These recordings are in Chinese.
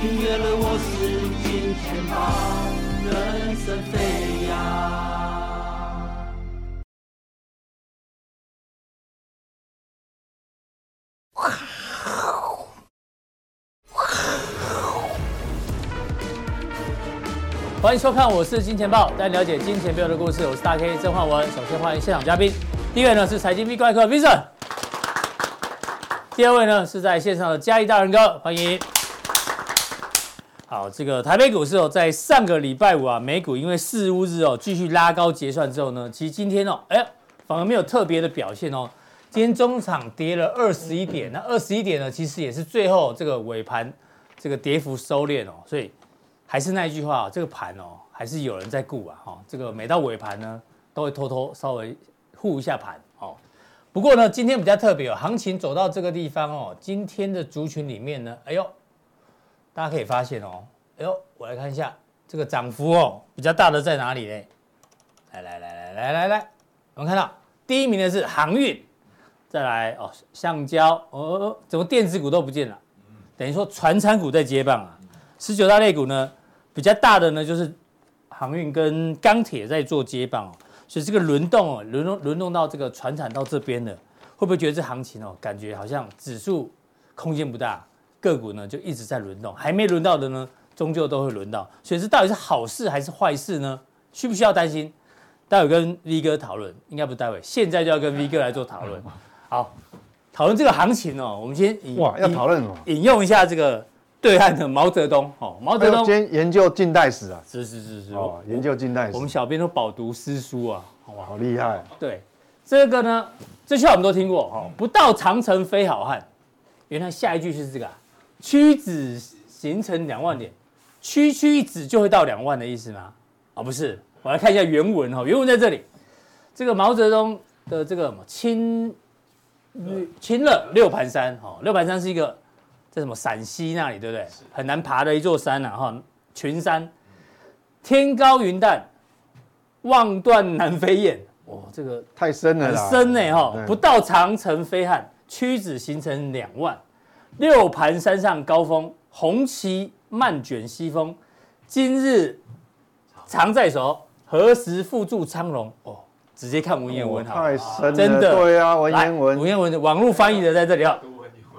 订阅了我是金钱豹，人生飞扬。欢迎收看，我是金钱豹，带你了解金钱背后的故事。我是大 K 曾焕文。首先欢迎现场嘉宾，第一位呢是财经 V 怪客 Vincent，第二位呢是在线上的嘉义大仁哥，欢迎。好，这个台北股市哦，在上个礼拜五啊，美股因为四五日哦，继续拉高结算之后呢，其实今天哦，哎，反而没有特别的表现哦。今天中场跌了二十一点，那二十一点呢，其实也是最后这个尾盘这个跌幅收敛哦，所以。还是那一句话，这个盘哦，还是有人在顾啊，哈，这个每到尾盘呢，都会偷偷稍微护一下盘，哦。不过呢，今天比较特别哦，行情走到这个地方哦，今天的族群里面呢，哎呦，大家可以发现哦，哎呦，我来看一下这个涨幅哦，比较大的在哪里呢？来来来来来来来，我们看到第一名的是航运，再来哦，橡胶，哦，怎么电子股都不见了？等于说传产股在接棒啊，十九大类股呢？比较大的呢，就是航运跟钢铁在做接棒哦，所以这个轮动哦，轮动轮动到这个船产到这边了，会不会觉得这行情哦，感觉好像指数空间不大，个股呢就一直在轮动，还没轮到的呢，终究都会轮到，所以这到底是好事还是坏事呢？需不需要担心？待会跟 V 哥讨论，应该不待会，现在就要跟 V 哥来做讨论。好，讨论这个行情哦，我们先哇要讨论哦，引用一下这个。对岸的毛泽东，哦，毛泽东今天研究近代史啊，是是是是，哦，研究近代史，我们小编都饱读诗书啊，哇，好厉害。对，这个呢，这句话我们都听过，哈，不到长城非好汉。原来下一句是这个，屈指形成两万点，区区一指就会到两万的意思吗？啊，不是，我来看一下原文哈，原文在这里，这个毛泽东的这个什么亲亲乐六盘山，哈，六盘山是一个。在什么陕西那里，对不对？很难爬的一座山呐，哈，群山，天高云淡，望断南飞雁。哇，这个太深了，很深呢，哈。不到长城非汉，屈指形成两万。六盘山上高峰，红旗漫卷西风。今日常在手，何时复筑昌荣？哦，直接看文言文，太深了，真的。对啊，文言文，文言文，网络翻译的在这里啊。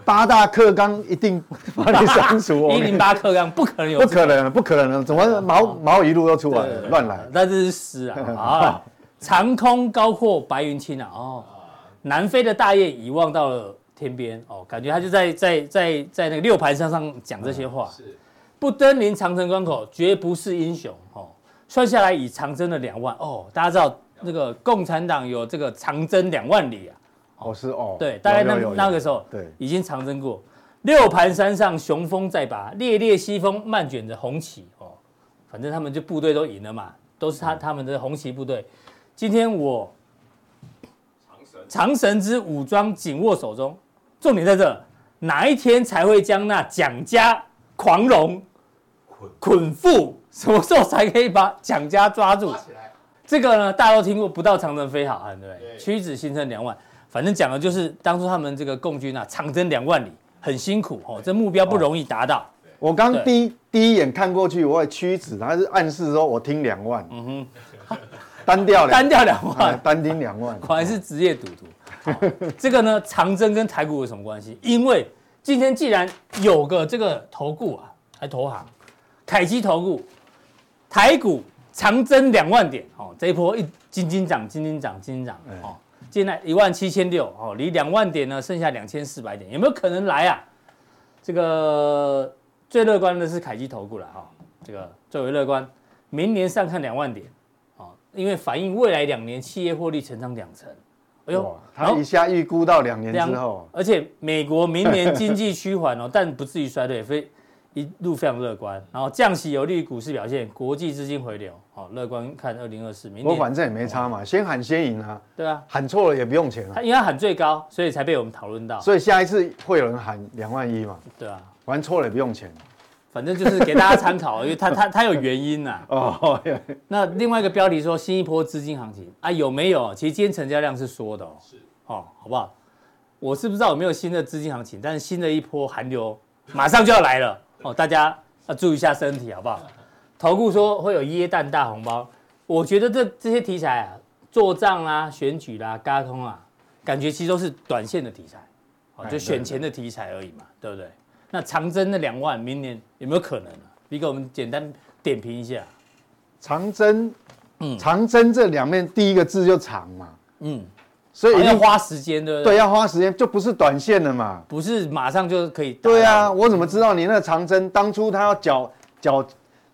八大课纲一定把你删除。一零八课纲不可能有，不可能，不可能，怎么毛毛一路都出来了，乱来。那这是诗啊！啊，长空高阔白云青啊！哦，南非的大雁已望到了天边哦，感觉他就在在在在那个六盘山上讲这些话。是，不登临长城关口，绝不是英雄哦。算下来已长征了两万哦，大家知道那个共产党有这个长征两万里啊。哦，是哦，对，大概那那个时候，对，已经长征过。六盘山上雄风在拔，烈烈西风漫卷着红旗哦。反正他们就部队都赢了嘛，都是他他们的红旗部队。今天我长神长绳之武装紧握手中，重点在这，哪一天才会将那蒋家狂龙捆缚？什么时候才可以把蒋家抓住？这个呢，大家都听过，不到长城非好汉，对不对？屈指形成两万。反正讲的就是当初他们这个共军啊，长征两万里，很辛苦哦，这目标不容易达到。我刚第一第一眼看过去，我也屈指，他是暗示说我听两万，嗯哼，单 调单调两万，单听两万，果然是职业赌徒。这个呢，长征跟台股有什么关系？因为今天既然有个这个投顾啊，还投行，凯基投顾，台股长征两万点哦，这一波一金金涨，金金涨，金金涨哦。现在一万七千六哦，离两万点呢剩下两千四百点，有没有可能来啊？这个最乐观的是凯基投顾了哈，这个最为乐观，明年上看两万点哦，因为反映未来两年企业获利成长两成。哎呦，他一下预估到两年之后，而且美国明年经济趋缓哦，但不至于衰退，非。一路非常乐观，然后降息有利于股市表现，国际资金回流，好乐观看二零二四。明年我反正也没差嘛，先喊先赢啊。对啊，喊错了也不用钱啊。他因为他喊最高，所以才被我们讨论到。所以下一次会有人喊两万一嘛？对啊，玩错了也不用钱，反正就是给大家参考，因为它它它有原因呐。哦，那另外一个标题说新一波资金行情啊，有没有？其实今天成交量是缩的哦。是哦，好不好？我是不知道有没有新的资金行情，但是新的一波寒流 马上就要来了哦，大家要注意一下身体，好不好？投顾说会有椰蛋大红包，我觉得这这些题材啊，做账啊、选举啦、啊、嘎通啊，感觉其实都是短线的题材，哦，就选钱的题材而已嘛，对不对？那长征那两万，明年有没有可能呢、啊？你给我们简单点评一下。长征，嗯，长征这两面第一个字就长嘛，嗯。所以要花时间，对不对？对，要花时间，就不是短线的嘛。不是马上就可以。对啊，我怎么知道你那个长征当初他要缴缴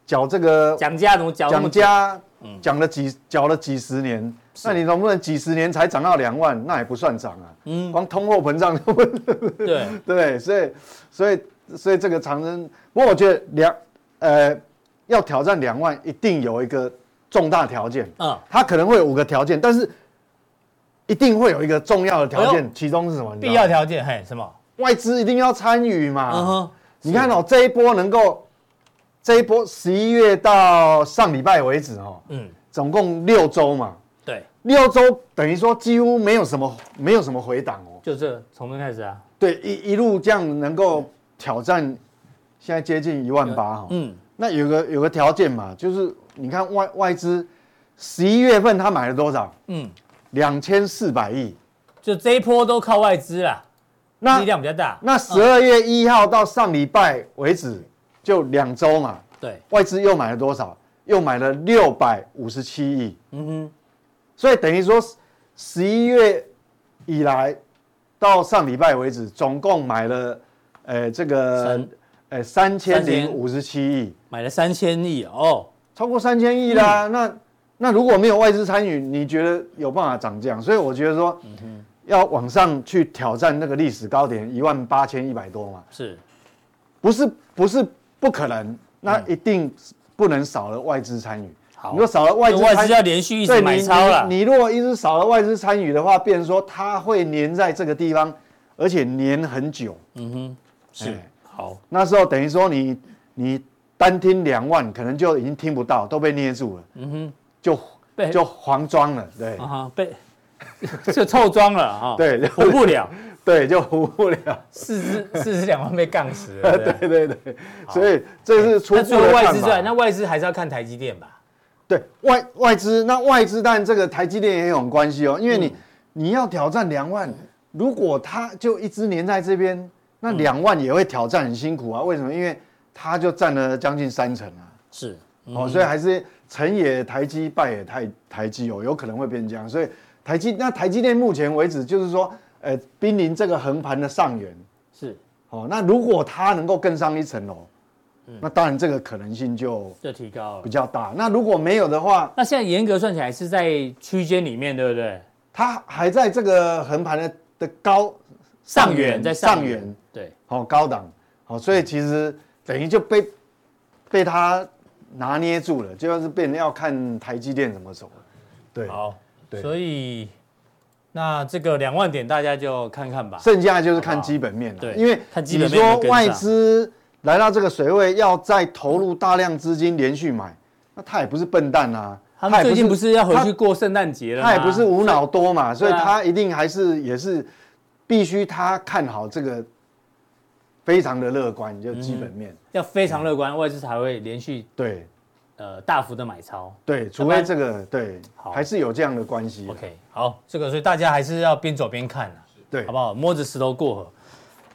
缴这个讲价怎么缴？讲价讲了几缴了几十年，那你能不能几十年才涨到两万？那也不算涨啊。嗯，光通货膨胀。对 对，所以所以所以这个长征，不过我觉得两呃要挑战两万，一定有一个重大条件。嗯，它可能会有五个条件，但是。一定会有一个重要的条件，其中是什么？必要条件，嘿，什么？外资一定要参与嘛。嗯哼。你看哦，这一波能够，这一波十一月到上礼拜为止哦，嗯，总共六周嘛。对。六周等于说几乎没有什么，没有什么回档哦。就这从这开始啊。对，一一路这样能够挑战，现在接近一万八哈。嗯。那有个有个条件嘛，就是你看外外资十一月份他买了多少？嗯。两千四百亿，就这一波都靠外资啦，那力量比较大。那十二月一号到上礼拜为止，就两周嘛。对，外资又买了多少？又买了六百五十七亿。嗯哼，所以等于说十一月以来到上礼拜为止，总共买了，呃，这个呃三千零五十七亿，买了三千亿哦，超过三千亿啦。那那如果没有外资参与，你觉得有办法涨价？所以我觉得说，要往上去挑战那个历史高点一万八千一百多嘛，是，不是不是不可能？那一定不能少了外资参与。好，如果少了外资，外资要连续一直买超了。你如果一直少了外资参与的话，变成说它会粘在这个地方，而且粘很久。嗯哼，是。好，那时候等于说你你单听两万，可能就已经听不到，都被捏住了。嗯哼。就被就黄装了，对啊，被 就臭装了哈，对，活不了，对，就活不了，四只四只两万被杠死了，对对对，所以这是出除了外资之外，那外资还是要看台积电吧？对外外资，那外资但这个台积电也有关系哦，因为你你要挑战两万，如果它就一直粘在这边，那两万也会挑战很辛苦啊。为什么？因为它就占了将近三成啊，是哦，所以还是。成也台积，败也台台积哦，有可能会变这样，所以台积那台积电目前为止就是说，呃，濒临这个横盘的上缘是哦。那如果它能够更上一层楼，嗯，那当然这个可能性就就提高了，比较大。那如果没有的话，那现在严格算起来是在区间里面，对不对？它还在这个横盘的的高上缘，在上缘，对，好高档，好，所以其实等于就被被它。拿捏住了，就是变成要看台积电怎么走了。对，好，对，所以那这个两万点大家就看看吧。剩下就是看基本面了。对，因为你说外资来到这个水位，要再投入大量资金连续买，那他也不是笨蛋啊。他们最近不是要回去过圣诞节了吗？他也不是无脑多嘛，所以他一定还是也是必须他看好这个。非常的乐观，就基本面、嗯、要非常乐观，嗯、外资才会连续对，呃大幅的买超，对，除非这个对，好还是有这样的关系。OK，好，这个所以大家还是要边走边看对，好不好？摸着石头过河。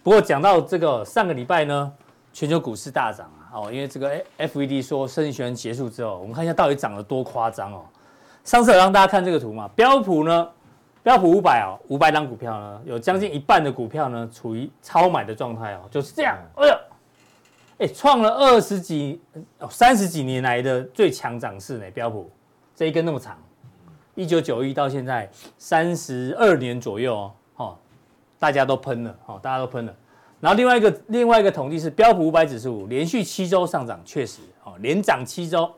不过讲到这个上个礼拜呢，全球股市大涨啊，哦，因为这个 FED 说升息循环结束之后，我们看一下到底涨得多夸张哦。上次有让大家看这个图嘛，标普呢？标普五百啊，五百档股票呢，有将近一半的股票呢处于超买的状态哦，就是这样。哎呦，哎，创了二十几、三十几年来的最强涨势呢。标普这一根那么长，一九九一到现在三十二年左右哦，哦，大家都喷了哦，大家都喷了。然后另外一个另外一个统计是标普五百指数连续七周上涨，确实哦，连涨七周，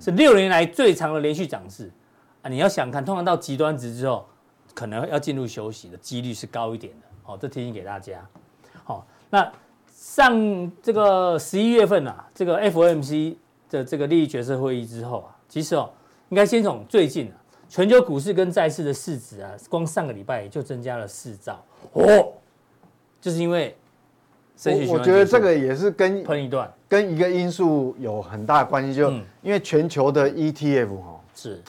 是六年来最长的连续涨势啊。你要想看，通常到极端值之后。可能要进入休息的几率是高一点的，好，这提醒给大家。好，那上这个十一月份啊，这个 FOMC 的这个利率决策会议之后啊，其实哦，应该先从最近啊，全球股市跟债市的市值啊，光上个礼拜就增加了四兆。哦，就是因为我我觉得这个也是跟喷一段。跟一个因素有很大的关系，就因为全球的 ETF 哈是，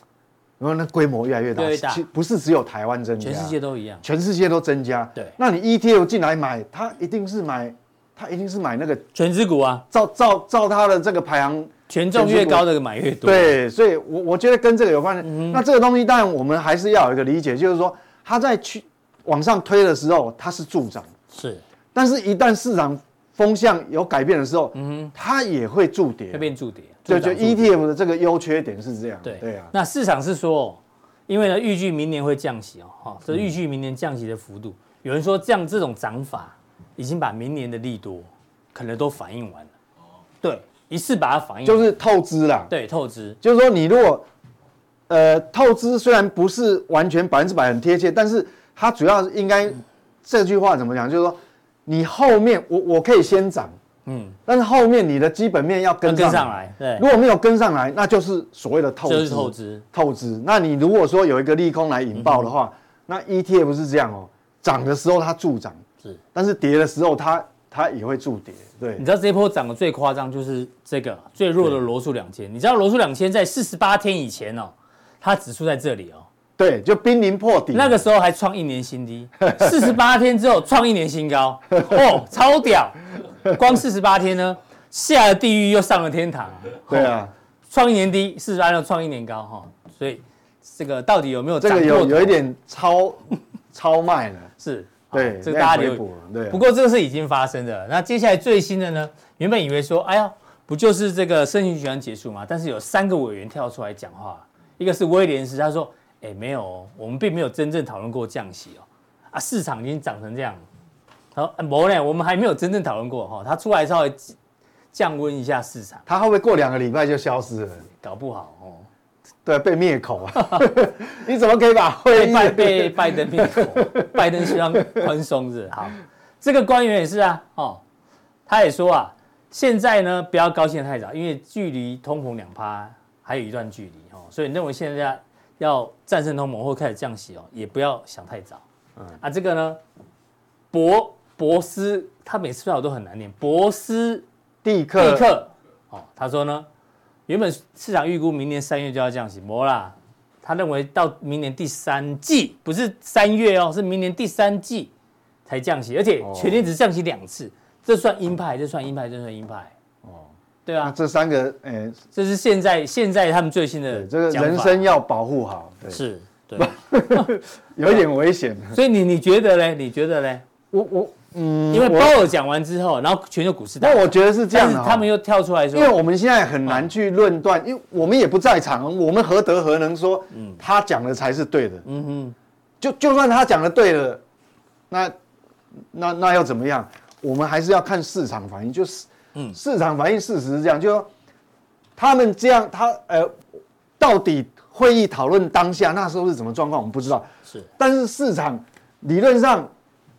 然后那规模越来越大，其不是只有台湾增加，全世界都一样，全世界都增加。对，那你 ETF 进来买，它一定是买，它一定是买那个权值股啊，照照照他的这个排行。权重越高的买越多，对，所以，我我觉得跟这个有关系。那这个东西当然我们还是要有一个理解，就是说它在去往上推的时候，它是助涨，是。但是，一旦市场风向有改变的时候，嗯，它也会助跌，会变助跌。对，就 ETF 的这个优缺点是这样。对对啊。那市场是说，因为呢，预计明年会降息哦，哈，这预计明年降息的幅度，有人说这样这种涨法，已经把明年的利多可能都反映完了。对。一次把它反映，就是透支啦。对，透支，就是说你如果，呃，透支虽然不是完全百分之百很贴切，但是它主要应该这句话怎么讲？就是说你后面我我可以先涨，嗯，但是后面你的基本面要跟上来，跟上来。对，如果没有跟上来，那就是所谓的透支。就是透支，透支。那你如果说有一个利空来引爆的话，那 ETF 是这样哦，涨的时候它助涨，是，但是跌的时候它。它也会助跌，对。你知道这一波涨得最夸张就是这个最弱的罗素两千。你知道罗素两千在四十八天以前哦，它指数在这里哦，对，就濒临破底。那个时候还创一年新低，四十八天之后创一年新高，哦，超屌！光四十八天呢，下了地狱又上了天堂。对啊，创一年低，四十八天创一年高哈，所以这个到底有没有这个有有一点超超卖了？是。对，这个大家留意。对，不过这个是已经发生的。那接下来最新的呢？原本以为说，哎呀，不就是这个升息循环结束吗？但是有三个委员跳出来讲话，一个是威廉斯，他说，哎，没有哦，我们并没有真正讨论过降息哦。啊，市场已经涨成这样。他说，没呢，我们还没有真正讨论过哈。他出来稍微降温一下市场，他会不会过两个礼拜就消失了？搞不好哦。对，被灭口啊！你怎么可以把会拜被拜登灭口？拜登希望宽松是好，这个官员也是啊，哦，他也说啊，现在呢不要高兴太早，因为距离通膨两趴还有一段距离哦，所以认为现在要战胜通膨或开始降息哦，也不要想太早。嗯啊，这个呢，博博斯他每次说都很难念，博斯蒂克蒂克哦，他说呢。原本市场预估明年三月就要降息，没啦。他认为到明年第三季，不是三月哦，是明年第三季才降息，而且全年只降息两次，这算鹰派，这算鹰派，这算鹰派。哦，对啊，这三个，哎，这是现在现在他们最新的这个人生要保护好，是，对，有一点危险。所以你你觉得嘞？你觉得嘞？我我。嗯，因为鲍尔讲完之后，然后全球股市，那我觉得是这样的，他们又跳出来说，因为我们现在很难去论断，因为我们也不在场，我们何德何能说，他讲的才是对的，嗯哼，就就算他讲的对了，那那那要怎么样？我们还是要看市场反应，就是，嗯，市场反应事实是这样，就说他们这样，他呃，到底会议讨论当下那时候是什么状况，我们不知道，是，但是市场理论上。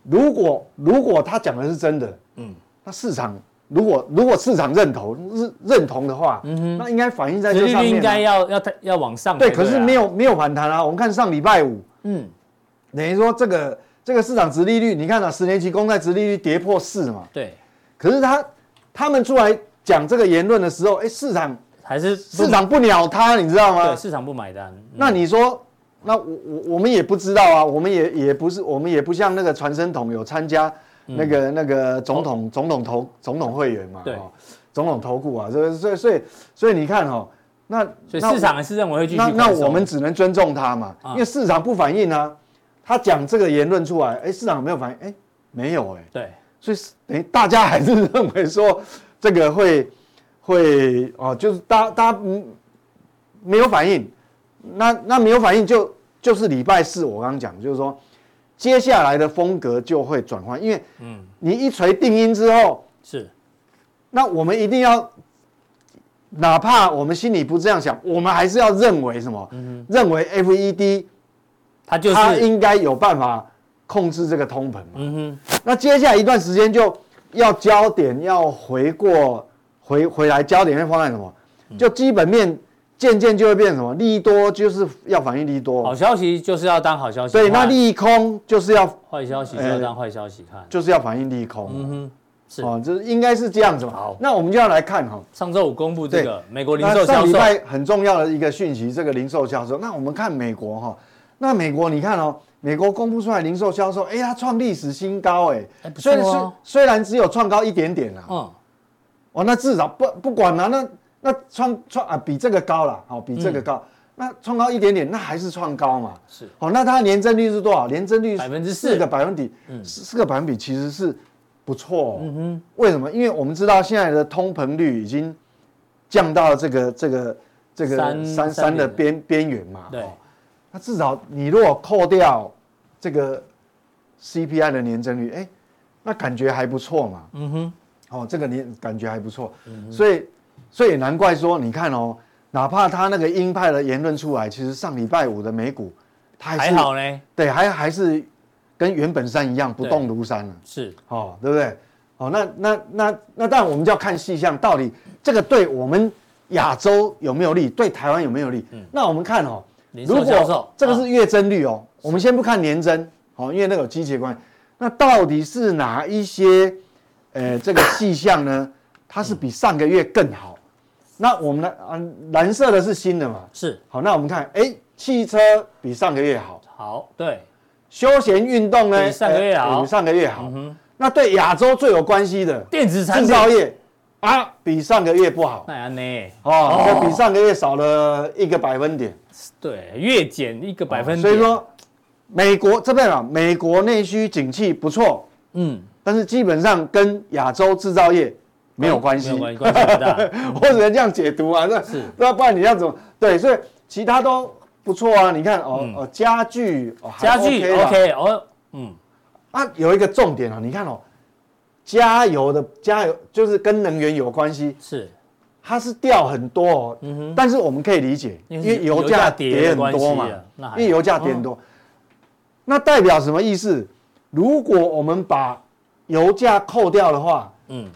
如果如果他讲的是真的，嗯，那市场如果如果市场认同认认同的话，嗯哼，那应该反映在这上面，应该要要要往上，对，可是没有没有反弹啊。我们看上礼拜五，嗯，等于说这个这个市场殖利率，你看啊，十年期公债殖利率跌破四嘛，对，可是他他们出来讲这个言论的时候，哎，市场还是市场不鸟他，你知道吗？对，市场不买单。那你说？那我我我们也不知道啊，我们也也不是，我们也不像那个传声筒有参加那个、嗯、那个总统、哦、总统投总统会员嘛，对，总统投顾啊，所以所以所以所以你看哦，那所以市场还是认为会继续那那我们只能尊重他嘛，因为市场不反应啊，他讲这个言论出来，哎，市场有没有反应？哎，没有哎，对，所以等于大家还是认为说这个会会哦，就是大大家嗯没有反应。那那没有反应就就是礼拜四我刚刚讲，就是说接下来的风格就会转换，因为嗯，你一锤定音之后是，那我们一定要，哪怕我们心里不这样想，我们还是要认为什么？嗯，认为 FED 它就是它应该有办法控制这个通膨嘛。嗯哼，那接下来一段时间就要焦点要回过回回来，焦点会放在什么？就基本面。渐渐就会变什么？利多就是要反映利多，好消息就是要当好消息。对，那利空就是要坏消息就要当坏消息看，就是要反映利空。嗯哼，是哦，就是应该是这样子嘛。好，那我们就要来看哈，上周五公布这个美国零售销售，上礼拜很重要的一个讯息，这个零售销售。那我们看美国哈，那美国你看哦，美国公布出来零售销售，哎，它创历史新高哎，虽然虽虽然只有创高一点点啦，嗯，哦，那至少不不管了那。那创创啊，比这个高了，好，比这个高，嗯、那创高一点点，那还是创高嘛？是，好，那它年增率是多少？年增率百分之四个百分比，嗯，四个百分比其实是不错、哦。嗯哼，为什么？因为我们知道现在的通膨率已经降到这个这个这个三三的边边缘嘛。对，那至少你如果扣掉这个 CPI 的年增率，哎，那感觉还不错嘛。嗯哼，哦，这个年感觉还不错，嗯、所以。所以也难怪说，你看哦，哪怕他那个鹰派的言论出来，其实上礼拜五的美股，它还，还好呢。对，还还是跟原本山一样不动如山了。是，哦，对不对？哦，那那那那，当然我们就要看细项，到底这个对我们亚洲有没有利，对台湾有没有利？嗯。那我们看哦，如果这个是月增率哦，我们先不看年增，哦，因为那个有季节关系。那到底是哪一些，呃，这个细项呢？它是比上个月更好。那我们呢？啊，蓝色的是新的嘛？是。好，那我们看，哎，汽车比上个月好。好，对。休闲运动呢？比上个月好。比上个月好。嗯哼。那对亚洲最有关系的电子产品制造业啊，比上个月不好。那样呢？哦，比上个月少了一个百分点。对，月减一个百分点。所以说，美国这边啊，美国内需景气不错。嗯。但是基本上跟亚洲制造业。没有关系，关系不大，或者这样解读啊，那，那不然你要怎么？对，所以其他都不错啊。你看哦哦，家具，家具 OK 哦，嗯，啊，有一个重点啊，你看哦，加油的加油就是跟能源有关系，是，它是掉很多哦，嗯哼，但是我们可以理解，因为油价跌很多嘛，因为油价跌很多，那代表什么意思？如果我们把油价扣掉的话，嗯。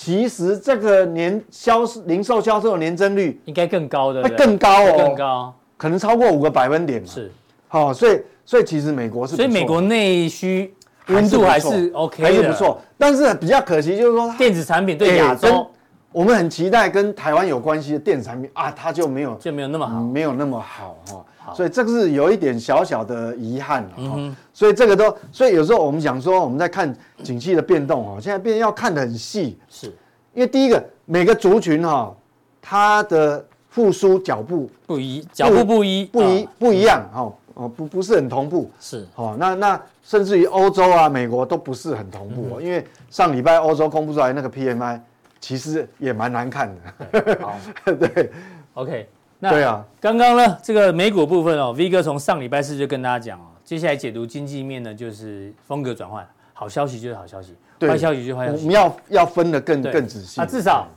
其实这个年销零售销售的年增率应该更高的，会更高哦，更高，可能超过五个百分点嘛。是，好，所以所以其实美国是，所以美国内需温度还是 OK，还是不错。但是比较可惜就是说，电子产品对亚洲，我们很期待跟台湾有关系的电子产品啊，它就没有就没有那么好，没有那么好哈。所以这个是有一点小小的遗憾哈。所以这个都，所以有时候我们讲说我们在看。景气的变动哈，现在变要看得很细，是。因为第一个每个族群哈，它的复苏脚步不一，脚步不一，不一不一样哈，哦不不是很同步，是。哦，那那甚至于欧洲啊、美国都不是很同步哦，因为上礼拜欧洲公布出来那个 PMI 其实也蛮难看的，好，对，OK，那对啊，刚刚呢这个美股部分哦，V 哥从上礼拜四就跟大家讲哦，接下来解读经济面呢就是风格转换。好消息就是好消息，坏消息就是坏消息。我们要要分得更更仔细。啊，至少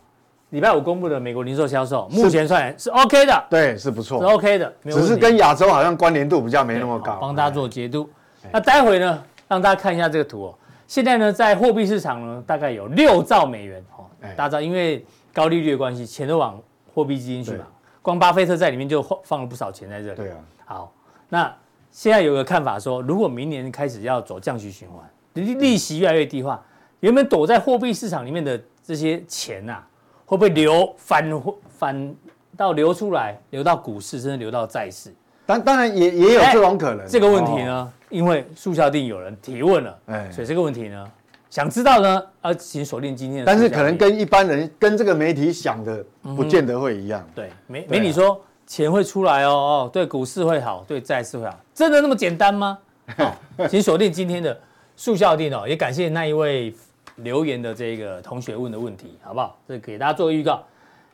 礼拜五公布的美国零售销售，目前算是 OK 的。对，是不错，是 OK 的。只是跟亚洲好像关联度比较没那么高。帮大家做解读。那待会呢，让大家看一下这个图哦。现在呢，在货币市场呢，大概有六兆美元哦。大家知道，因为高利率的关系，钱都往货币基金去嘛。光巴菲特在里面就放放了不少钱在这里。对啊。好，那现在有个看法说，如果明年开始要走降息循环。利利息越来越低化，原本躲在货币市场里面的这些钱呐、啊，会不会流反反到流出来，流到股市，甚至流到债市？当当然也也有这种可能。这个问题呢，哦、因为速效定有人提问了，哎，所以这个问题呢，想知道呢，啊请锁定今天的。但是可能跟一般人跟这个媒体想的不见得会一样。嗯、对，媒媒体说钱会出来哦哦，对股市会好，对债市会好，真的那么简单吗？请锁定今天的。速效定哦，也感谢那一位留言的这个同学问的问题，好不好？这给大家做个预告。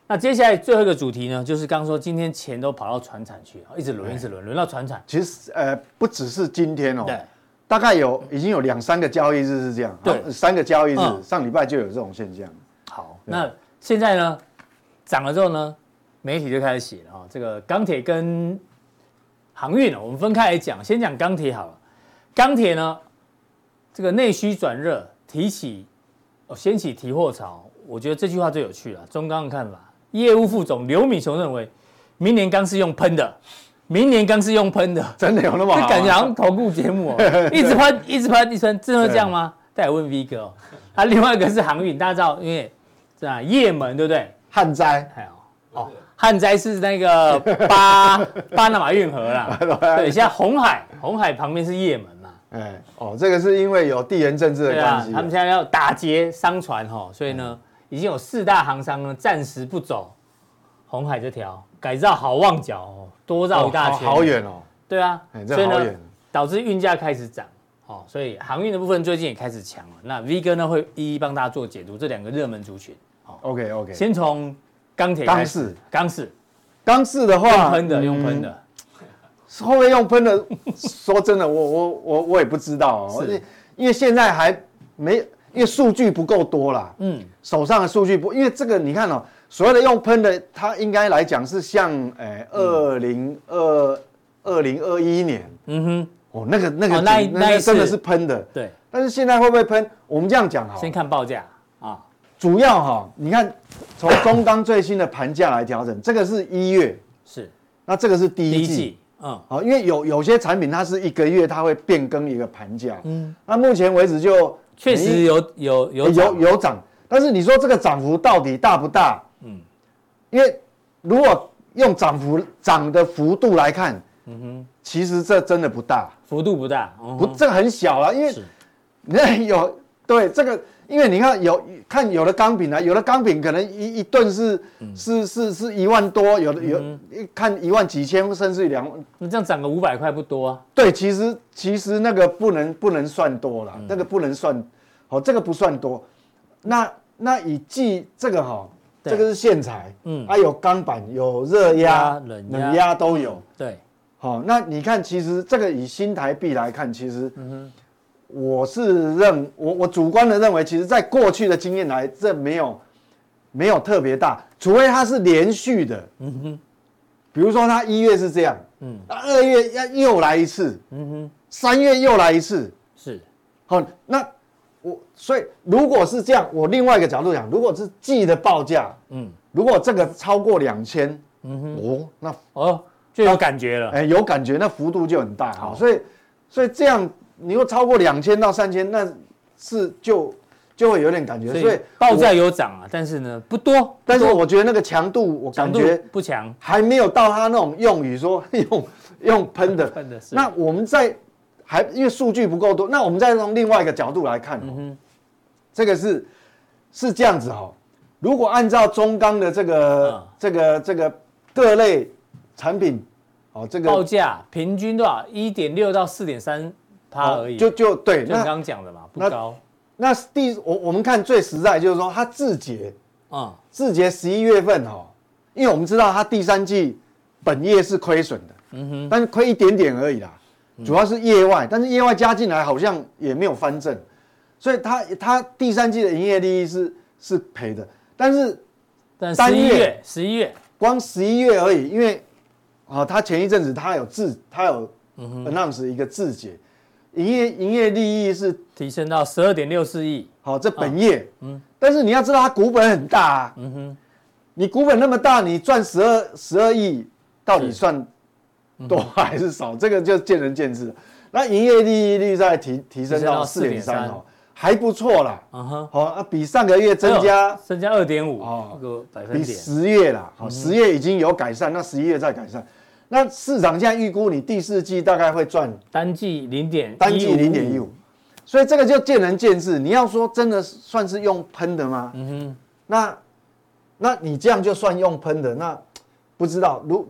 那接下来最后一个主题呢，就是刚说今天钱都跑到船产去，一直轮，一直轮，轮到船产。其实呃，不只是今天哦，对，大概有已经有两三个交易日是这样，对，三个交易日，嗯、上礼拜就有这种现象。好，那现在呢，涨了之后呢，媒体就开始写了啊，这个钢铁跟航运我们分开来讲，先讲钢铁好了，钢铁呢。这个内需转热，提起哦，掀起提货潮，我觉得这句话最有趣了。中钢的看法，业务副总刘敏雄认为，明年钢是用喷的，明年钢是用喷的，真的有那么好？这感觉好像投顾节目哦，一直喷，一直喷，一直喷，真的这样吗？再来问 V 哥哦，啊，另外一个是航运，大家知道，因为是啊叶门对不对？旱灾，还有，哦，旱灾是那个巴 巴拿马运河啦，对，现在红海，红海旁边是叶门嘛，哎，哦，这个是因为有地缘政治的关系，啊，他们现在要打劫商船哈，所以呢，已经有四大航商呢暂时不走红海这条，改造好望角哦，多绕一大圈，好远哦，对啊，所以呢，导致运价开始涨。哦，所以航运的部分最近也开始强了。那 V 哥呢会一一帮大家做解读这两个热门族群。好，OK OK。先从钢铁开始。钢四，钢四的话，用喷的，用喷的。后面用喷的，说真的，我我我我也不知道哦。是。因为现在还没，因为数据不够多啦。嗯。手上的数据不，因为这个你看哦，所谓的用喷的，它应该来讲是像诶二零二二零二一年。嗯哼。哦，那个那个那那个真的是喷的，对。但是现在会不会喷？我们这样讲哈，先看报价啊。主要哈，你看从中钢最新的盘价来调整，这个是一月，是。那这个是第一季，嗯，好，因为有有些产品它是一个月它会变更一个盘价，嗯。那目前为止就确实有有有有有涨，但是你说这个涨幅到底大不大？嗯，因为如果用涨幅涨的幅度来看，嗯哼。其实这真的不大，幅度不大，不，这个很小啊。因为你看 有对这个，因为你看有看有的钢饼啊，有的钢饼可能一一顿是是是是一万多，有的有看一万几千，甚至于两万。你这样涨个五百块不多啊？对，其实其实那个不能不能算多了，那个不能算，好，这个不算多。那那以记这个哈，这个是线材，嗯，还有钢板，有热压、冷压都有，对。好，那你看，其实这个以新台币来看，其实，我是认我我主观的认为，其实在过去的经验来，这没有没有特别大，除非它是连续的，嗯哼，比如说它一月是这样，嗯，二月要又来一次，嗯哼，三月又来一次，是，好，那我所以如果是这样，我另外一个角度讲，如果是季的报价，嗯，如果这个超过两千，嗯哼，哦，那哦。就有感觉了，哎，有感觉，那幅度就很大。哈，所以，所以这样，你又超过两千到三千，那是就就会有点感觉，所以报价有涨啊，但是呢不多，但是我觉得那个强度我感觉不强，还没有到他那种用语说 用用喷的，喷的是。那我们在还因为数据不够多，那我们再从另外一个角度来看，嗯哼，这个是是这样子哈，如果按照中钢的这个这个这个各类。产品，哦，这个报价平均多少？一点六到四点三趴而已，就就对，就刚刚讲的嘛，不高。那第我我们看最实在就是说，它字节，啊，字节十一月份哈，因为我们知道它第三季本业是亏损的，嗯哼，但是亏一点点而已啦，主要是业外，但是业外加进来好像也没有翻正，所以它它第三季的营业利益是是赔的，但是但十一月十一月光十一月而已，因为。啊，它前一阵子它有字，它有 announce 一个自结，营业营业利益是提升到十二点六四亿。好，这本业，嗯，但是你要知道，它股本很大啊，嗯哼，你股本那么大，你赚十二十二亿，到底算多还是少？这个就见仁见智。那营业利益率再提提升到四点三哦，还不错啦，嗯哼，好啊，比上个月增加增加二点五哦，个百分点，比十月啦，好，十月已经有改善，那十一月再改善。那市场现在预估你第四季大概会赚单季零点单季零点一五，所以这个就见仁见智。你要说真的算是用喷的吗？嗯哼，那那你这样就算用喷的，那不知道如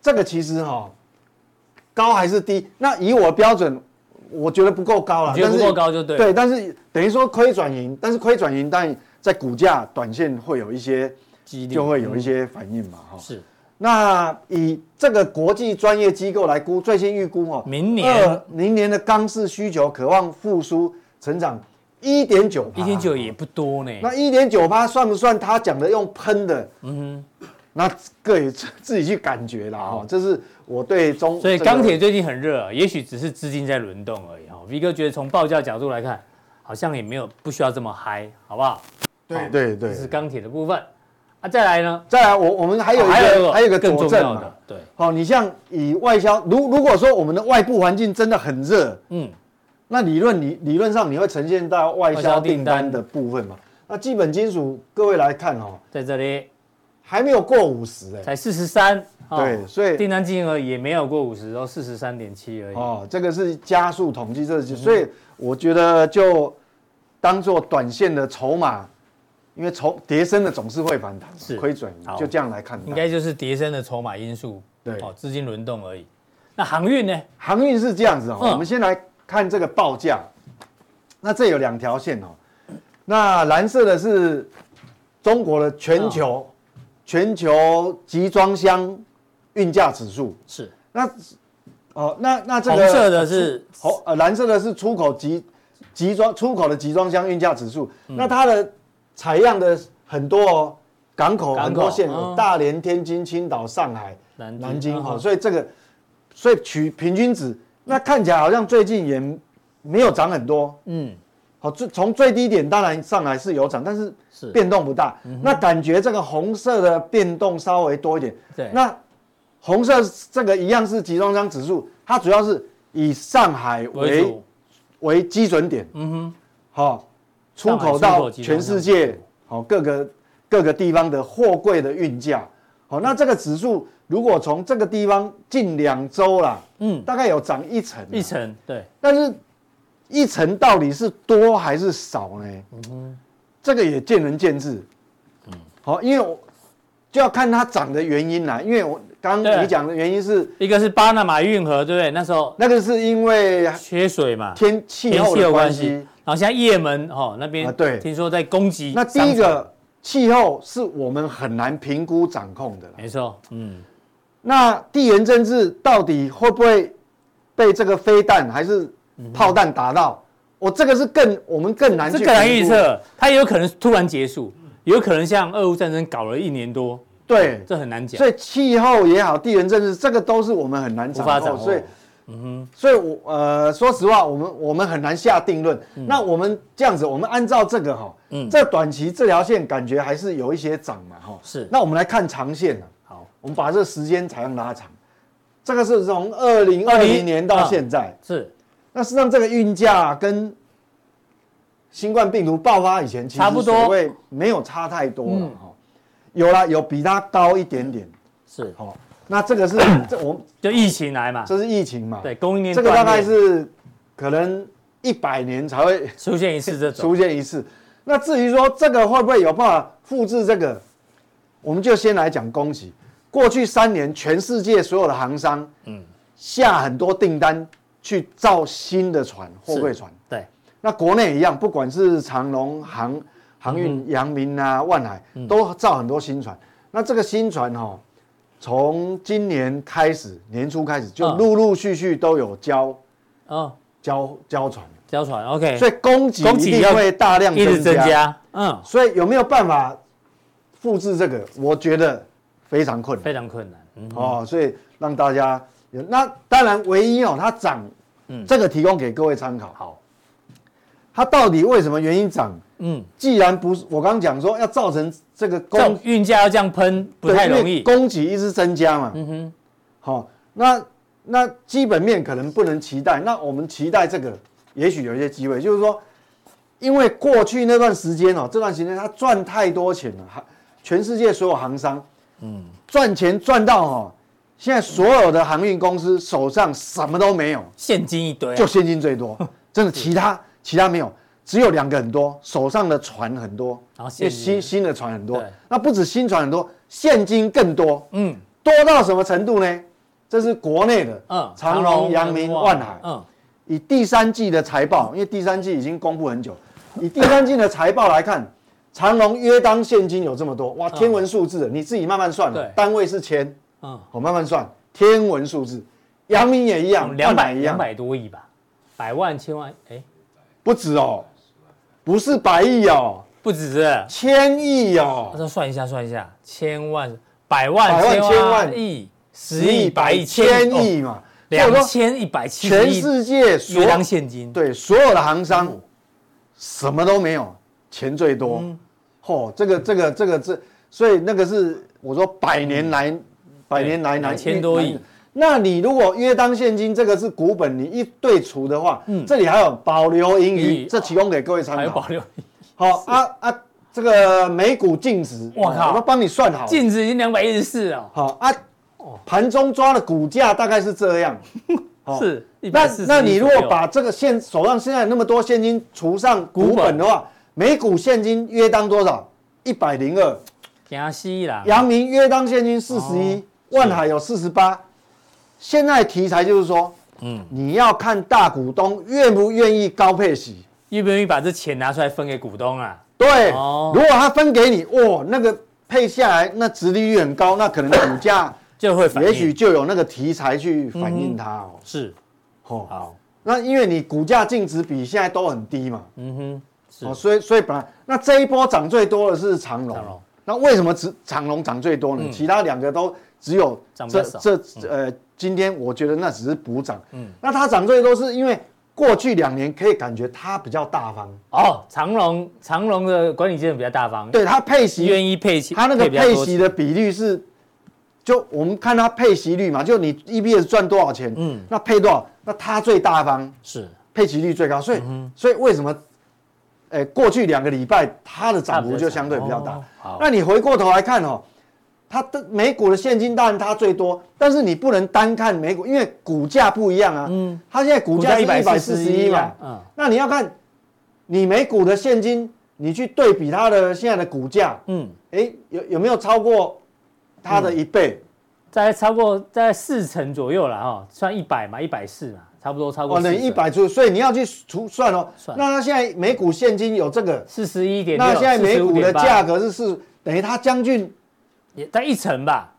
这个其实哈高还是低？那以我的标准，我觉得不够高了。觉得不够高就对。对，但是等于说亏转盈，但是亏转盈，但在股价短线会有一些激励，就会有一些反应嘛，哈。是。那以这个国际专业机构来估，最新预估哦，明年明年的钢市需求渴望复苏，成长一点九，一点九也不多呢。那一点九八算不算他讲的用喷的？嗯哼，那各也自己去感觉啦哈。这是我对中，所以钢铁最近很热，也许只是资金在轮动而已哈。V 哥觉得从报价角度来看，好像也没有不需要这么嗨，好不好？对对对，这是钢铁的部分。啊，再来呢？再来，我我们还有一个、哦、还有一个还有一个佐证嘛，对，好，你像以外销，如如果说我们的外部环境真的很热，嗯，那理论理理论上你会呈现到外销订单的部分嘛？那基本金属各位来看哦，在这里还没有过五十哎，才四十三，对，所以订单金额也没有过五十，哦，四十三点七而已。哦，这个是加速统计这是，所以我觉得就当做短线的筹码。因为筹跌升的总是会反弹，是亏损，就这样来看。应该就是跌升的筹码因素，对，哦，资金轮动而已。那航运呢？航运是这样子哦，我们先来看这个报价。那这有两条线哦，那蓝色的是中国的全球全球集装箱运价指数，是。那哦，那那这个红色的是红呃蓝色的是出口集集装出口的集装箱运价指数，那它的。采样的很多哦，港口很多线，有大连、天津、青岛、上海、南京哈，所以这个，所以取平均值，那看起来好像最近也没有涨很多，嗯，好，最从最低点当然上来是有涨，但是变动不大，那感觉这个红色的变动稍微多一点，对，那红色这个一样是集装箱指数，它主要是以上海为为基准点，嗯哼，好。出口到全世界，好各个各个地方的货柜的运价，好，那这个指数如果从这个地方近两周啦，嗯，大概有涨一成，一成，对，但是一成到底是多还是少呢？嗯哼，这个也见仁见智，嗯，好，因为我就要看它涨的原因啦，因为我刚刚你讲的原因是一个是巴拿马运河，对不对？那时候那个是因为缺水嘛，天气候的关系。然后像叶门哦那边，对，听说在攻击。那第一个气候是我们很难评估掌控的。没错，嗯。那地缘政治到底会不会被这个飞弹还是炮弹打到？我这个是更我们更难去这个来预测。它也有可能突然结束，也有可能像俄乌战争搞了一年多。对，这很难讲。所以气候也好，地缘政治这个都是我们很难掌控。所以。嗯哼，所以我呃，说实话，我们我们很难下定论。嗯、那我们这样子，我们按照这个哈，嗯，这短期这条线感觉还是有一些涨嘛，哈，是。那我们来看长线啊，好，我们把这个时间采样拉长，这个是从二零二零年到现在，啊、是。那实际上这个运价跟新冠病毒爆发以前其实差不多，所谓没有差太多了哈，有啦，有比它高一点点，是，好。那这个是 这我们就疫情来嘛，这是疫情嘛？对，供应链这个大概是可能一百年才会 出现一次这种出现一次。那至于说这个会不会有办法复制这个，我们就先来讲供给。过去三年，全世界所有的航商，嗯，下很多订单去造新的船，货柜船。对。那国内一样，不管是长龙航航运、阳明啊、万海，都造很多新船。那这个新船哈。从今年开始，年初开始就陆陆续续都有交，嗯，交交船，交船，OK。所以供给一定会大量增加，增加，嗯。所以有没有办法复制这个？我觉得非常困难，非常困难。嗯、哦，所以让大家有那当然唯一哦，它涨，嗯，这个提供给各位参考。好，它到底为什么原因涨？嗯，既然不是我刚刚讲说要造成这个供运价要这样喷不太容易，供给一直增加嘛。嗯哼，好，那那基本面可能不能期待，那我们期待这个也许有一些机会，就是说，因为过去那段时间哦，这段时间他赚太多钱了，哈，全世界所有航商，嗯，赚钱赚到哦，现在所有的航运公司手上什么都没有，现金一堆，就现金最多，真的，其他其他没有。只有两个很多，手上的船很多，然后新新新的船很多，那不止新船很多，现金更多，嗯，多到什么程度呢？这是国内的，嗯，长隆、阳明、万海，嗯，以第三季的财报，因为第三季已经公布很久，以第三季的财报来看，长隆约当现金有这么多，哇，天文数字，你自己慢慢算，对，单位是千，嗯，我慢慢算，天文数字，阳明也一样，两百两百多亿吧，百万千万，哎，不止哦。不是百亿哦，不止是千亿哦。他说算一下，算一下，千万、百万、千万、亿、十亿、百亿、千亿嘛，两千一百七十亿。全世界所有现金，对所有的行商，什么都没有，钱最多。嚯，这个这个这个这，所以那个是我说百年来，嗯、百年来两千多亿。那你如果约当现金，这个是股本，你一对除的话，嗯，这里还有保留盈余，这提供给各位参考。还有保留盈余。好啊啊，这个每股净值，我靠，我都帮你算好。净值已经两百一十四哦。好啊，盘中抓的股价大概是这样。是。那那你如果把这个现手上现在那么多现金除上股本的话，每股现金约当多少？一百零二。加息啦。阳明约当现金四十一，万海有四十八。现在题材就是说，嗯，你要看大股东愿不愿意高配息，愿不愿意把这钱拿出来分给股东啊？对，哦、如果他分给你，哇，那个配下来，那殖利率很高，那可能股价 就会反映，也许就有那个题材去反映它哦。是，哦，好，那因为你股价净值比现在都很低嘛，嗯哼，是，哦，所以所以本来那这一波涨最多的是长荣，长荣，那为什么只长隆涨最多呢？嗯、其他两个都只有这这呃。今天我觉得那只是补涨，嗯，那它涨最多是因为过去两年可以感觉它比较大方。哦。长隆长隆的管理阶层比较大方，对它配息愿意配息，它那个配息的比率是，就我们看它配息率嘛，就你 EPS 赚多少钱，嗯，那配多少，那它最大方是。配息率最高，所以、嗯、所以为什么，哎，过去两个礼拜它的涨幅就相对比较大。哦、好，那你回过头来看哦。它的每股的现金当然它最多，但是你不能单看每股，因为股价不一样啊。嗯，它现在股价一百四十一嘛。嗯，那你要看你每股的现金，你去对比它的现在的股价。嗯，哎，有有没有超过它的一倍？在、嗯、超过在四成左右了哈，算一百嘛，一百四嘛，差不多超过。哦，等于一百出，所以你要去除算哦。算。那它现在每股现金有这个四十一点，那现在每股的价格是四，等于它将近。也在一成吧，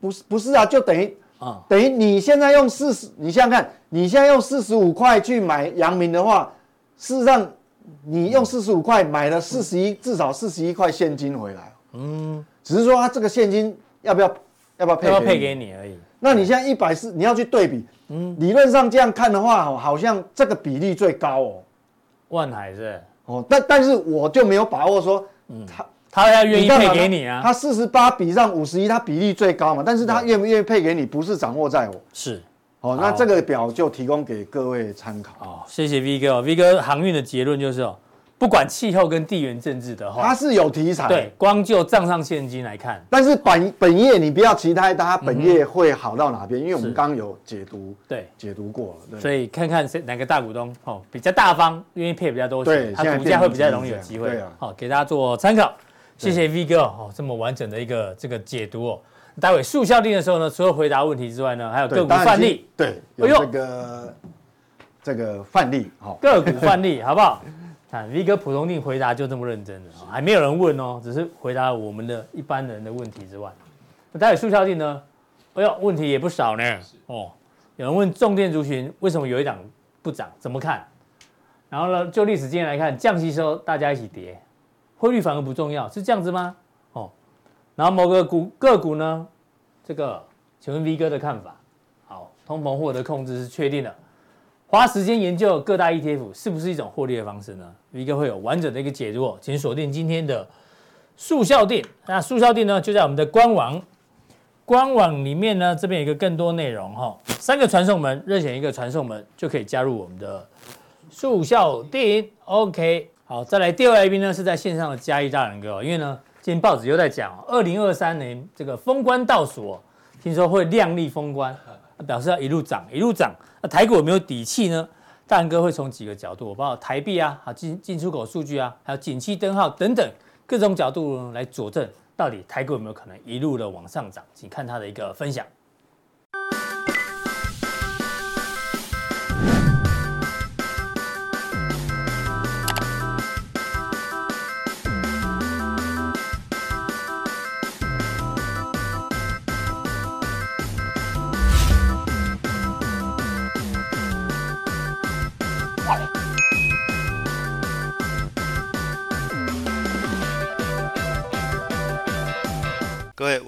不是不是啊，就等于啊，等于你现在用四十，你想想看，你现在用四十五块去买阳明的话，事实上你用四十五块买了四十一，至少四十一块现金回来。嗯，只是说它这个现金要不要要不要配要配给你而已。那你现在一百四，你要去对比，嗯，理论上这样看的话，好像这个比例最高哦。万海是哦，但但是我就没有把握说，嗯，他。他要愿意配给你啊？他四十八比上五十一，他比例最高嘛？但是他愿不愿意配给你，不是掌握在我。是，哦，那这个表就提供给各位参考。哦，谢谢 V 哥，V 哥航运的结论就是哦，不管气候跟地缘政治的话，它是有题材。对，光就账上现金来看，但是本本业你不要期待它本业会好到哪边，因为我们刚刚有解读，对，解读过了。对，所以看看谁哪个大股东哦比较大方，愿意配比较多钱，它股价会比较容易有机会。对啊，好，给大家做参考。谢谢 V 哥哦，这么完整的一个这个解读哦。待会速效定的时候呢，除了回答问题之外呢，还有个股范例。对，有这个这个范例，好，个股范例好不好？看 V 哥普通定回答就这么认真的，还没有人问哦，只是回答我们的一般人的问题之外。那待会速效定呢？哎呦，问题也不少呢。哦，有人问重电族群为什么有一档不涨？怎么看？然后呢，就历史经验来看，降息时候大家一起跌。汇率反而不重要，是这样子吗？哦，然后某个股个股呢，这个请问 V 哥的看法？好，通膨获得控制是确定的，花时间研究各大 ETF 是不是一种获利的方式呢？V 哥会有完整的一个解读哦，请锁定今天的速效定。那速效定呢，就在我们的官网，官网里面呢，这边有一个更多内容哈、三个传送门，任选一个传送门就可以加入我们的速效定。OK。好，再来第二位来宾呢，是在线上的嘉义大仁哥。因为呢，今天报纸又在讲，二零二三年这个封关倒数，听说会亮丽封关，表示要一路涨一路涨。那台股有没有底气呢？大仁哥会从几个角度，包括台币啊、好进进出口数据啊，还有景气灯号等等各种角度，来佐证到底台股有没有可能一路的往上涨。请看他的一个分享。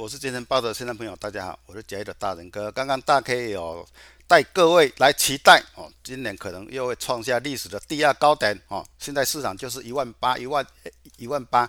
我是金钱报的现场朋友，大家好，我是杰的大仁哥。刚刚大 K 有带各位来期待哦，今年可能又会创下历史的第二高点哦。现在市场就是一万八，一万一万八，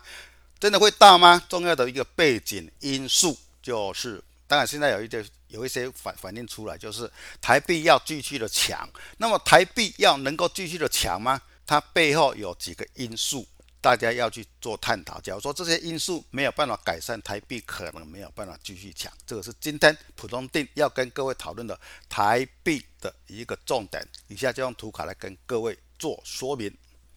真的会大吗？重要的一个背景因素就是，当然现在有一些有一些反反映出来，就是台币要继续的强。那么台币要能够继续的强吗？它背后有几个因素，大家要去做探讨。假如说这些因素没有办法改善，台币可能没有办法继续强。这个是今天普通定要跟各位讨论的台币的一个重点。以下就用图卡来跟各位做说明。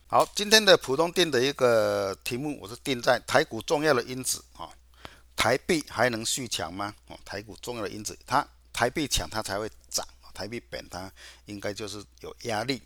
好，今天的普通定的一个题目，我是定在台股重要的因子啊，台币还能续强吗？哦，台股重要的因子，它台币强它才会涨，台币贬它应该就是有压力。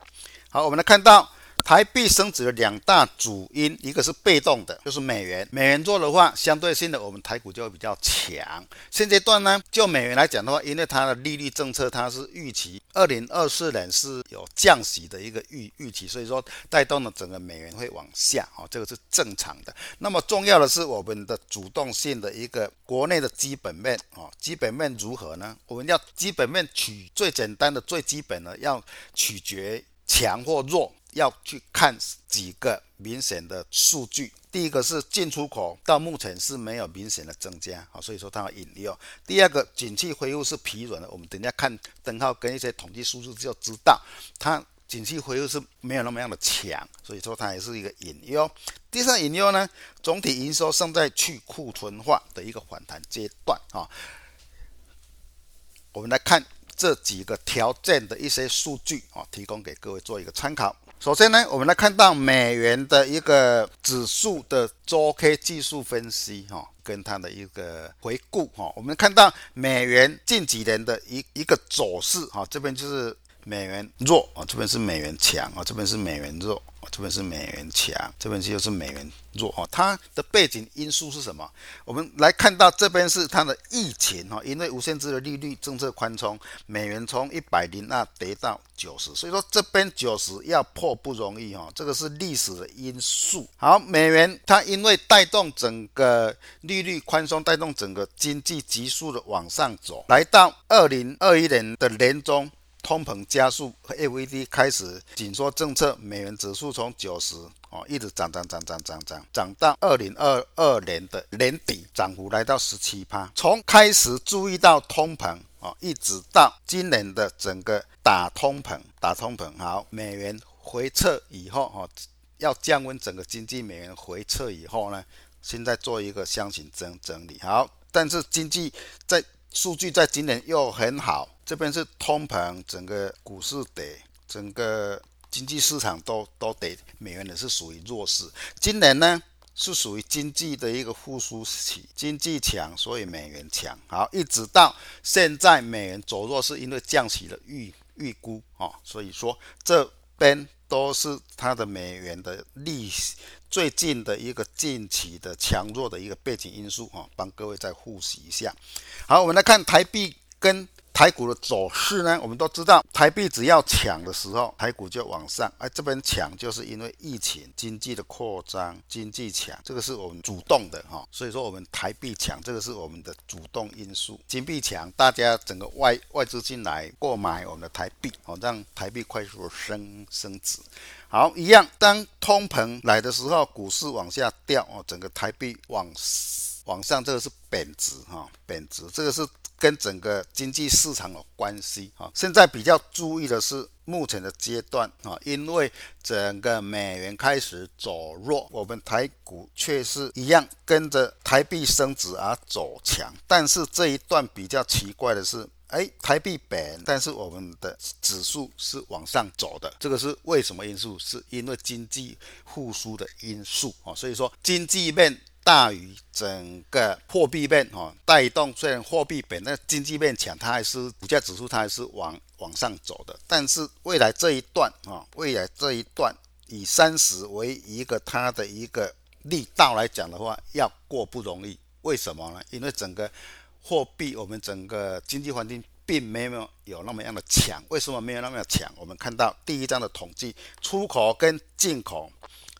好，我们来看到。台币升值的两大主因，一个是被动的，就是美元。美元弱的话，相对性的我们台股就会比较强。现阶段呢，就美元来讲的话，因为它的利率政策，它是预期二零二四年是有降息的一个预预期，所以说带动了整个美元会往下，哦，这个是正常的。那么重要的是我们的主动性的一个国内的基本面，哦，基本面如何呢？我们要基本面取最简单的、最基本的，要取决强或弱。要去看几个明显的数据，第一个是进出口到目前是没有明显的增加，啊，所以说它有隐忧。第二个，景气恢复是疲软的，我们等一下看灯号跟一些统计数字就知道，它景气恢复是没有那么样的强，所以说它也是一个隐忧。第三隐忧呢，总体营收尚在去库存化的一个反弹阶段，啊，我们来看这几个条件的一些数据，啊，提供给各位做一个参考。首先呢，我们来看到美元的一个指数的周 K 技术分析，哈，跟它的一个回顾，哈，我们看到美元近几年的一一个走势，哈，这边就是美元弱，啊，这边是美元强，啊，这边是美元弱。这边是美元强，这边就是美元弱哈。它的背景因素是什么？我们来看到这边是它的疫情哈，因为无限制的利率政策宽松，美元从一百零二跌到九十，所以说这边九十要破不容易哈。这个是历史的因素。好，美元它因为带动整个利率宽松，带动整个经济急速的往上走，来到二零二一年的年中。通膨加速，FED 开始紧缩政策，美元指数从九十哦一直涨涨涨涨涨涨涨到二零二二年的年底，涨幅来到十七趴。从开始注意到通膨哦，一直到今年的整个打通膨，打通膨好，美元回撤以后哦，要降温整个经济，美元回撤以后呢，现在做一个箱型整整理好，但是经济在数据在今年又很好。这边是通膨，整个股市跌，整个经济市场都都跌，美元也是属于弱势。今年呢是属于经济的一个复苏期，经济强，所以美元强。好，一直到现在美元走弱，是因为降息的预预估啊、所以说这边都是它的美元的历史最近的一个近期的强弱的一个背景因素啊、哦，帮各位再复习一下。好，我们来看台币跟。台股的走势呢，我们都知道，台币只要抢的时候，台股就往上。哎，这边抢就是因为疫情、经济的扩张、经济强，这个是我们主动的哈。所以说我们台币强，这个是我们的主动因素。金币强，大家整个外外资进来购买我们的台币，哦，让台币快速升升值。好，一样，当通膨来的时候，股市往下掉，哦，整个台币往往上，这个是贬值哈，贬值，这个是。跟整个经济市场有关系啊。现在比较注意的是目前的阶段啊，因为整个美元开始走弱，我们台股却是一样跟着台币升值而走强。但是这一段比较奇怪的是，哎，台币贬，但是我们的指数是往上走的，这个是为什么因素？是因为经济复苏的因素啊。所以说经济面。大于整个货币面哈，带动虽然货币贬，那经济面强，它还是股价指数它还是往往上走的。但是未来这一段啊，未来这一段以三十为一个它的一个力道来讲的话，要过不容易。为什么呢？因为整个货币，我们整个经济环境并没有有那么样的强。为什么没有那么强？我们看到第一张的统计，出口跟进口。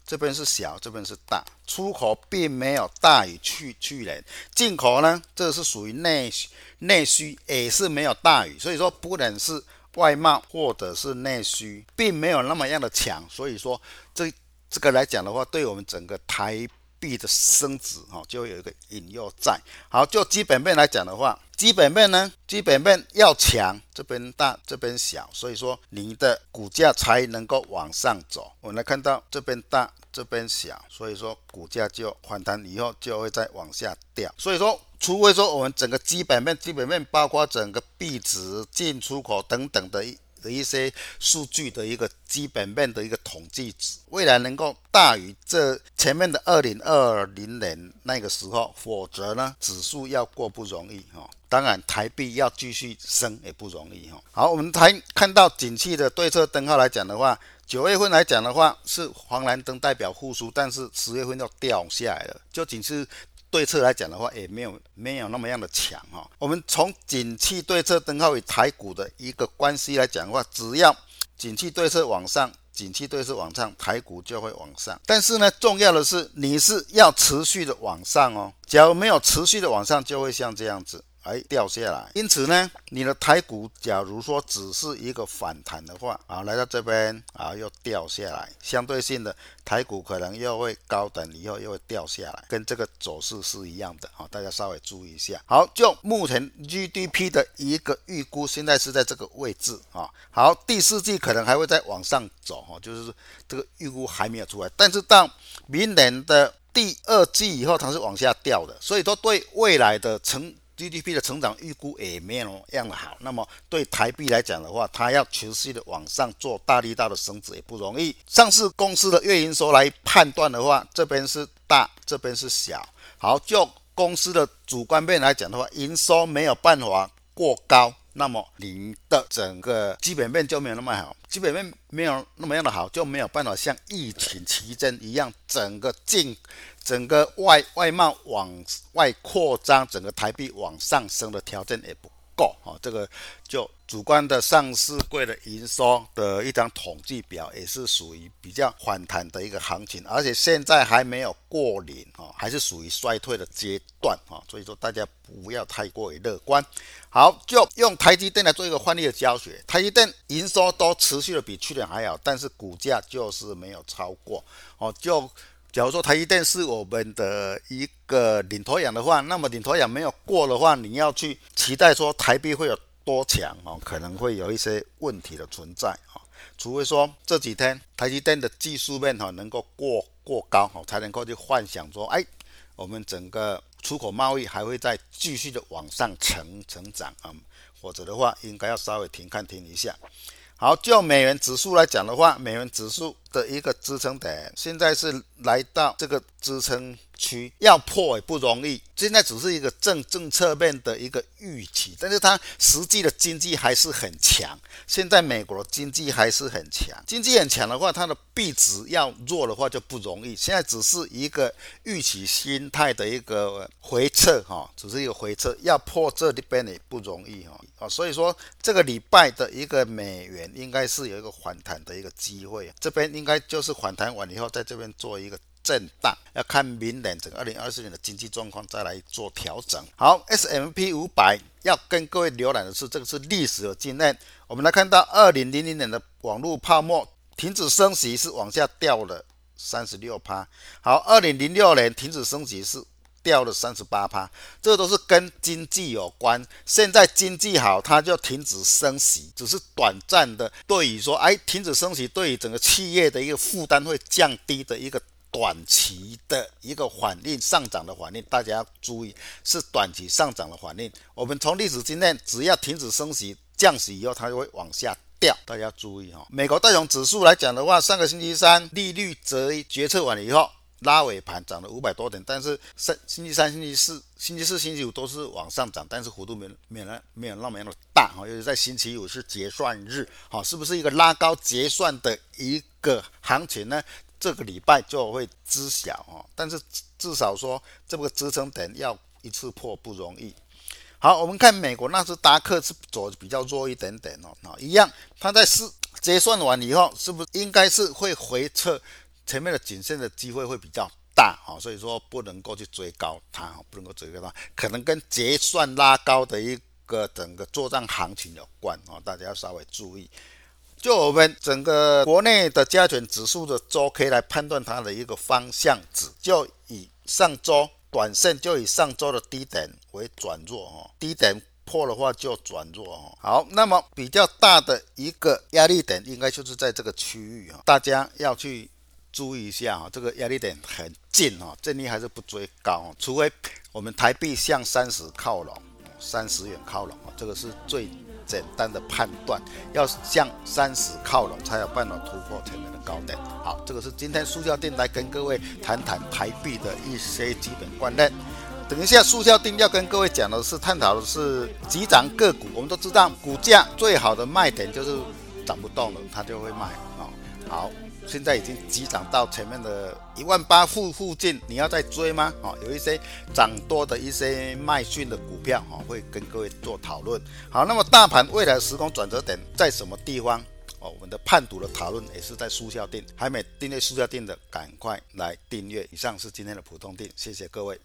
这边是小，这边是大，出口并没有大于去去年，进口呢，这是属于内需，内需也是没有大于，所以说不能是外贸或者是内需，并没有那么样的强，所以说这这个来讲的话，对我们整个台币的升值哈，就会有一个引诱在。好，就基本面来讲的话，基本面呢，基本面要强，这边大这边小，所以说你的股价才能够往上走。我们来看到这边大，这边小，所以说股价就反弹以后就会再往下掉。所以说，除非说我们整个基本面，基本面包括整个币值、进出口等等的一。的一些数据的一个基本面的一个统计值，未来能够大于这前面的二零二零年那个时候，否则呢，指数要过不容易哈。当然，台币要继续升也不容易哈。好，我们谈看到景气的对策灯号来讲的话，九月份来讲的话是黄蓝灯代表复苏，但是十月份要掉下来了，就仅是。对策来讲的话，也没有没有那么样的强哈。我们从景气对策灯号与台股的一个关系来讲的话，只要景气对策往上，景气对策往上，台股就会往上。但是呢，重要的是你是要持续的往上哦。假如没有持续的往上，就会像这样子。哎，掉下来。因此呢，你的台股假如说只是一个反弹的话，啊，来到这边啊，又掉下来。相对性的，台股可能又会高等，以后又会掉下来，跟这个走势是一样的。啊，大家稍微注意一下。好，就目前 GDP 的一个预估，现在是在这个位置啊。好，第四季可能还会再往上走哈，就是这个预估还没有出来。但是到明年的第二季以后，它是往下掉的。所以说，对未来的成 GDP 的成长预估也没有样的好，那么对台币来讲的话，它要持续的往上做大力道的升值也不容易。上市公司的月营收来判断的话，这边是大，这边是小。好，就公司的主观面来讲的话，营收没有办法过高，那么您的整个基本面就没有那么好，基本面没有那么样的好，就没有办法像疫情期间一样，整个进。整个外外贸往外扩张，整个台币往上升的条件也不够啊。这个就主观的上市柜的营收的一张统计表，也是属于比较反弹的一个行情，而且现在还没有过零啊，还是属于衰退的阶段啊。所以说大家不要太过于乐观。好，就用台积电来做一个换例的教学。台积电营收都持续的比去年还好，但是股价就是没有超过哦，就。假如说台积电是我们的一个领头羊的话，那么领头羊没有过的话，你要去期待说台币会有多强哦，可能会有一些问题的存在啊。除非说这几天台积电的技术面哈能够过过高哈，才能够去幻想说，哎，我们整个出口贸易还会再继续的往上成成长啊，否则的话，应该要稍微停看停一下。好，就美元指数来讲的话，美元指数的一个支撑点，现在是来到这个支撑区，要破也不容易。现在只是一个政政策面的一个预期，但是它实际的经济还是很强。现在美国的经济还是很强，经济很强的话，它的币值要弱的话就不容易。现在只是一个预期心态的一个回撤哈，只是一个回撤，要破这里边也不容易哈啊。所以说这个礼拜的一个美元应该是有一个反弹的一个机会，这边应该就是反弹完以后，在这边做一个。震荡要看明年整个二零二四年的经济状况再来做调整。好，S M P 五百要跟各位浏览的是，这个是历史的经验。我们来看到二零零零年的网络泡沫停止升息是往下掉了三十六趴。好，二零零六年停止升息是掉了三十八趴，这都是跟经济有关。现在经济好，它就停止升息，只是短暂的。对于说，哎，停止升息对于整个企业的一个负担会降低的一个。短期的一个反应上涨的反应，大家要注意，是短期上涨的反应。我们从历史经验，只要停止升息、降息以后，它就会往下掉。大家要注意哈。美国道琼指数来讲的话，上个星期三利率决决策完了以后，拉尾盘涨了五百多点，但是星星期三、星期四、星期四、星期五都是往上涨，但是幅度没没有没有那么大哈。尤其在星期五是结算日，哈，是不是一个拉高结算的一个行情呢？这个礼拜就会知晓哦，但是至少说这个支撑点要一次破不容易。好，我们看美国纳斯达克是走比较弱一点点哦，啊，一样，它在是结算完以后，是不是应该是会回撤？前面的颈线的机会会比较大哦，所以说不能够去追高它，不能够追高它，可能跟结算拉高的一个整个作战行情有关哦，大家要稍微注意。就我们整个国内的加权指数的周 K 来判断它的一个方向指，就以上周短线就以上周的低点为转弱哦，低点破的话就转弱哦。好，那么比较大的一个压力点应该就是在这个区域啊，大家要去注意一下啊，这个压力点很近啊，建议还是不追高，除非我们台币向三十靠拢，三十元靠拢啊，这个是最。简单的判断，要向三十靠拢，才有办法突破前面的高点。好，这个是今天速效定来跟各位谈谈台币的一些基本观念。等一下，速效定要跟各位讲的是探讨的是急涨个股。我们都知道，股价最好的卖点就是涨不动了，它就会卖啊。好。现在已经急涨到前面的一万八附附近，你要再追吗？哦，有一些涨多的一些卖讯的股票，哦，会跟各位做讨论。好，那么大盘未来时空转折点在什么地方？哦，我们的判读的讨论也是在速效定，还没订阅速效定的，赶快来订阅。以上是今天的普通定，谢谢各位。